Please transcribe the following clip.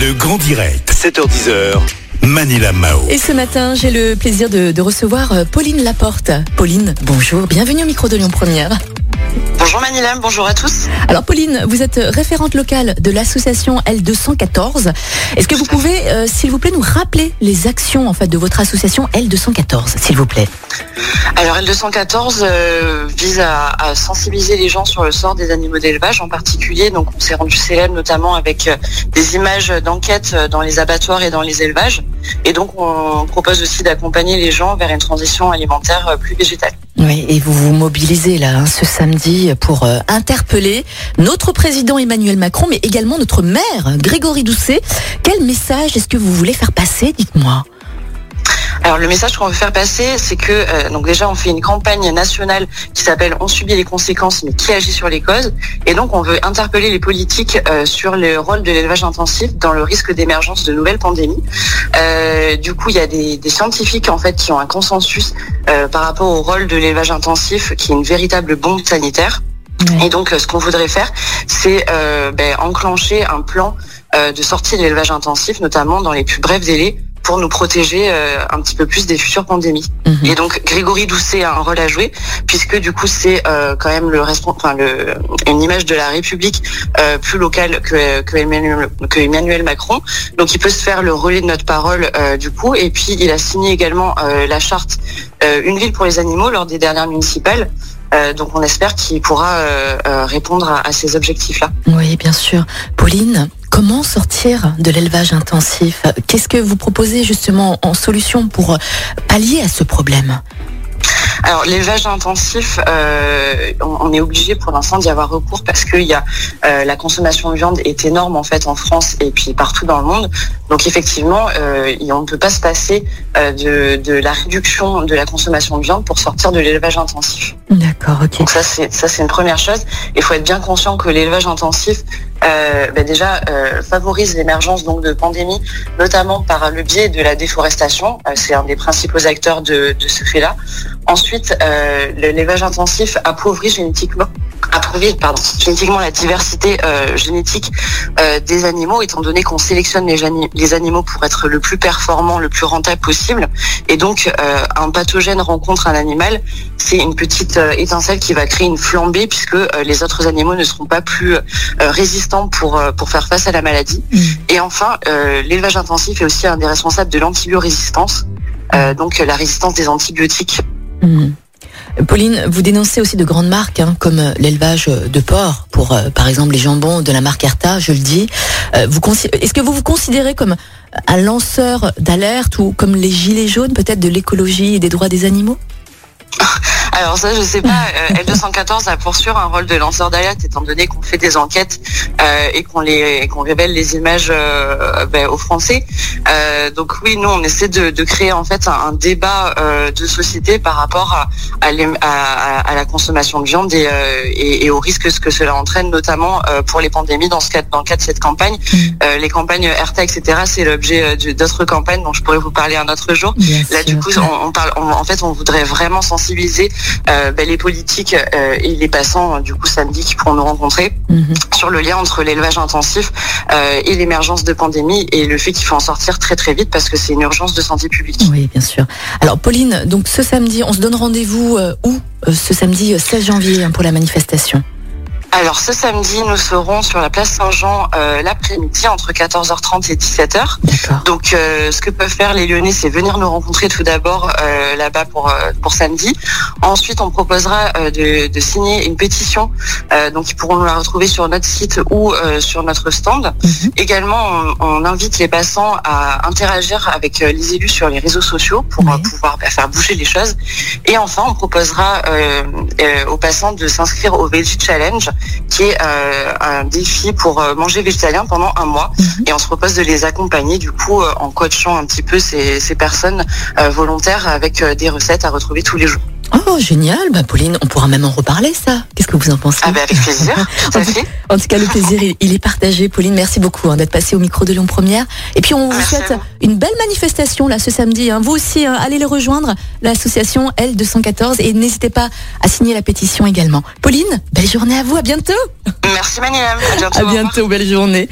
Le grand direct, 7h10h. Manila Mao. Et ce matin, j'ai le plaisir de, de recevoir euh, Pauline Laporte. Pauline, bonjour, bienvenue au micro de Lyon Première. Bonjour Manilam, bonjour à tous. Alors Pauline, vous êtes référente locale de l'association L214. Est-ce que vous pouvez, euh, s'il vous plaît, nous rappeler les actions en fait de votre association L214, s'il vous plaît? Alors L214 euh, vise à, à sensibiliser les gens sur le sort des animaux d'élevage en particulier. Donc on s'est rendu célèbre notamment avec euh, des images d'enquête euh, dans les abattoirs et dans les élevages. Et donc on propose aussi d'accompagner les gens vers une transition alimentaire euh, plus végétale. Oui, et vous vous mobilisez là hein, ce samedi pour euh, interpeller notre président Emmanuel Macron, mais également notre maire Grégory Doucet. Quel message est-ce que vous voulez faire passer Dites-moi? Alors le message qu'on veut faire passer, c'est que euh, donc déjà on fait une campagne nationale qui s'appelle On subit les conséquences, mais qui agit sur les causes. Et donc on veut interpeller les politiques euh, sur le rôle de l'élevage intensif dans le risque d'émergence de nouvelles pandémies. Euh, du coup, il y a des, des, scientifiques en fait qui ont un consensus euh, par rapport au rôle de l'élevage intensif, qui est une véritable bombe sanitaire. Et donc, ce qu'on voudrait faire, c'est euh, ben, enclencher un plan euh, de sortie de l'élevage intensif, notamment dans les plus brefs délais, pour nous protéger euh, un petit peu plus des futures pandémies. Mhm. Et donc Grégory Doucet a un rôle à jouer puisque du coup c'est euh, quand même le, enfin, le une image de la République euh, plus locale que, que, Emmanuel, que Emmanuel Macron. Donc il peut se faire le relais de notre parole euh, du coup. Et puis il a signé également euh, la charte euh, Une ville pour les animaux lors des dernières municipales. Euh, donc on espère qu'il pourra euh, euh, répondre à, à ces objectifs-là. Oui, bien sûr. Pauline, comment sortir de l'élevage intensif? Qu'est-ce que vous proposez justement en solution pour pallier à ce problème? Alors l'élevage intensif, euh, on, on est obligé pour l'instant d'y avoir recours parce que y a euh, la consommation de viande est énorme en fait en France et puis partout dans le monde. Donc effectivement, euh, on ne peut pas se passer de, de la réduction de la consommation de viande pour sortir de l'élevage intensif. D'accord, ok. Donc ça c'est ça c'est une première chose. Il faut être bien conscient que l'élevage intensif ben déjà favorise l'émergence donc de pandémies, notamment par le biais de la déforestation. C'est un des principaux acteurs de, de ce fait-là. Ensuite, euh, le- l'élevage intensif appauvrit génétiquement appauvrit, pardon, génétiquement la diversité euh, génétique euh, des animaux, étant donné qu'on sélectionne les, les animaux pour être le plus performant, le plus rentable possible. Et donc, euh, un pathogène rencontre un animal, c'est une petite euh, étincelle qui va créer une flambée puisque les autres animaux ne seront pas plus euh, résistants pour, euh, pour faire face à la maladie. Mm. Et enfin, euh, l'élevage intensif est aussi un des responsables de l'antibiorésistance, euh, donc la résistance des antibiotiques. Hmm. Pauline, vous dénoncez aussi de grandes marques hein, comme euh, l'élevage de porc, pour euh, par exemple les jambons de la marque Erta, je le dis. Euh, Est-ce que vous vous considérez comme un lanceur d'alerte ou comme les gilets jaunes peut-être de l'écologie et des droits des animaux? Alors ça, je sais pas. euh, L214 a pour sûr un rôle de lanceur d'alerte, étant donné qu'on fait des enquêtes euh, et qu'on les qu'on révèle les images euh, ben, aux Français. Euh, donc oui, nous on essaie de, de créer en fait un, un débat de société par rapport à, à, l'ém- à- à- à la consommation de viande et, et, et aux risques que cela entraîne, notamment pour les pandémies dans ce cadre dans le cadre de cette campagne. Euh, les campagnes RTA, etc. C'est l'objet d'autres campagnes dont je pourrais vous parler un autre jour. Bien Là, du coup, on, on parle, on- en fait, on voudrait vraiment sensibiliser euh, ben, les politiques euh, et les passants, du coup, samedi, qui pourront nous rencontrer Mhm. sur le lien entre l'élevage intensif euh, et l'émergence de pandémies et le fait qu'il faut en sortir très très vite parce que c'est une urgence de santé publique. Oui, bien sûr. Alors Pauline, donc ce samedi, on se donne rendez-vous où Ce samedi euh, 16 janvier hein, pour la manifestation? Alors, ce samedi, nous serons sur la place Saint-Jean euh, l'après-midi entre 14h30 et 17h. D'accord. Donc, euh, ce que peuvent faire les Lyonnais, c'est venir nous rencontrer tout d'abord euh, là-bas pour euh, pour samedi. Ensuite, on proposera euh, de, de signer une pétition. Euh, donc, ils pourront nous la retrouver sur notre site ou euh, sur notre stand. Mhm. Également, on, on invite les passants à interagir avec les élus sur les réseaux sociaux pour Oui. pouvoir bah, faire bouger les choses. Et enfin, on proposera euh, euh, aux passants de s'inscrire au Veggie Challenge, qui est euh, un défi pour euh, manger végétalien pendant un mois. Mhm. Et on se propose de les accompagner du coup euh, en coachant un petit peu ces, ces personnes volontaires avec des recettes à retrouver tous les jours. Oh, génial. Bah, Pauline, on pourra même en reparler, ça. Qu'est-ce que vous en pensez? Ah ben avec plaisir, tout. En tout cas, le plaisir, il- il est partagé. Pauline, merci beaucoup hein, d'être passée au micro de Lyon Première. Et puis, on vous Merci souhaite une belle manifestation là ce samedi. hein. Vous aussi, hein, allez les rejoindre, l'association L214, et n'hésitez pas à signer la pétition également. Pauline, belle journée à vous. À bientôt. Merci Maniam, à bientôt. À bientôt. Belle journée.